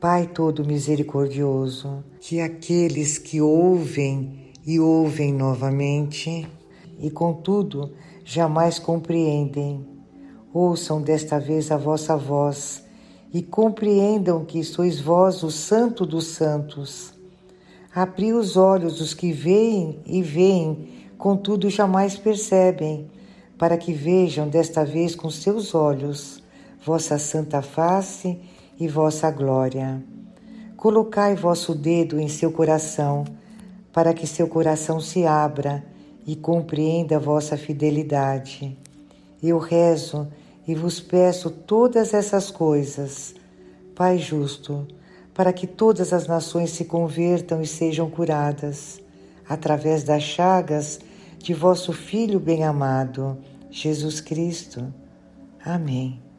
Pai todo misericordioso, que aqueles que ouvem e ouvem novamente e contudo jamais compreendem, ouçam desta vez a vossa voz e compreendam que sois vós o Santo dos Santos. Abri os olhos dos que veem e veem, contudo jamais percebem, para que vejam desta vez com seus olhos vossa santa face e vossa glória. Colocai vosso dedo em seu coração, para que seu coração se abra e compreenda vossa fidelidade. Eu rezo e vos peço todas essas coisas, Pai justo, para que todas as nações se convertam e sejam curadas, através das chagas de vosso Filho bem-amado, Jesus Cristo. Amém.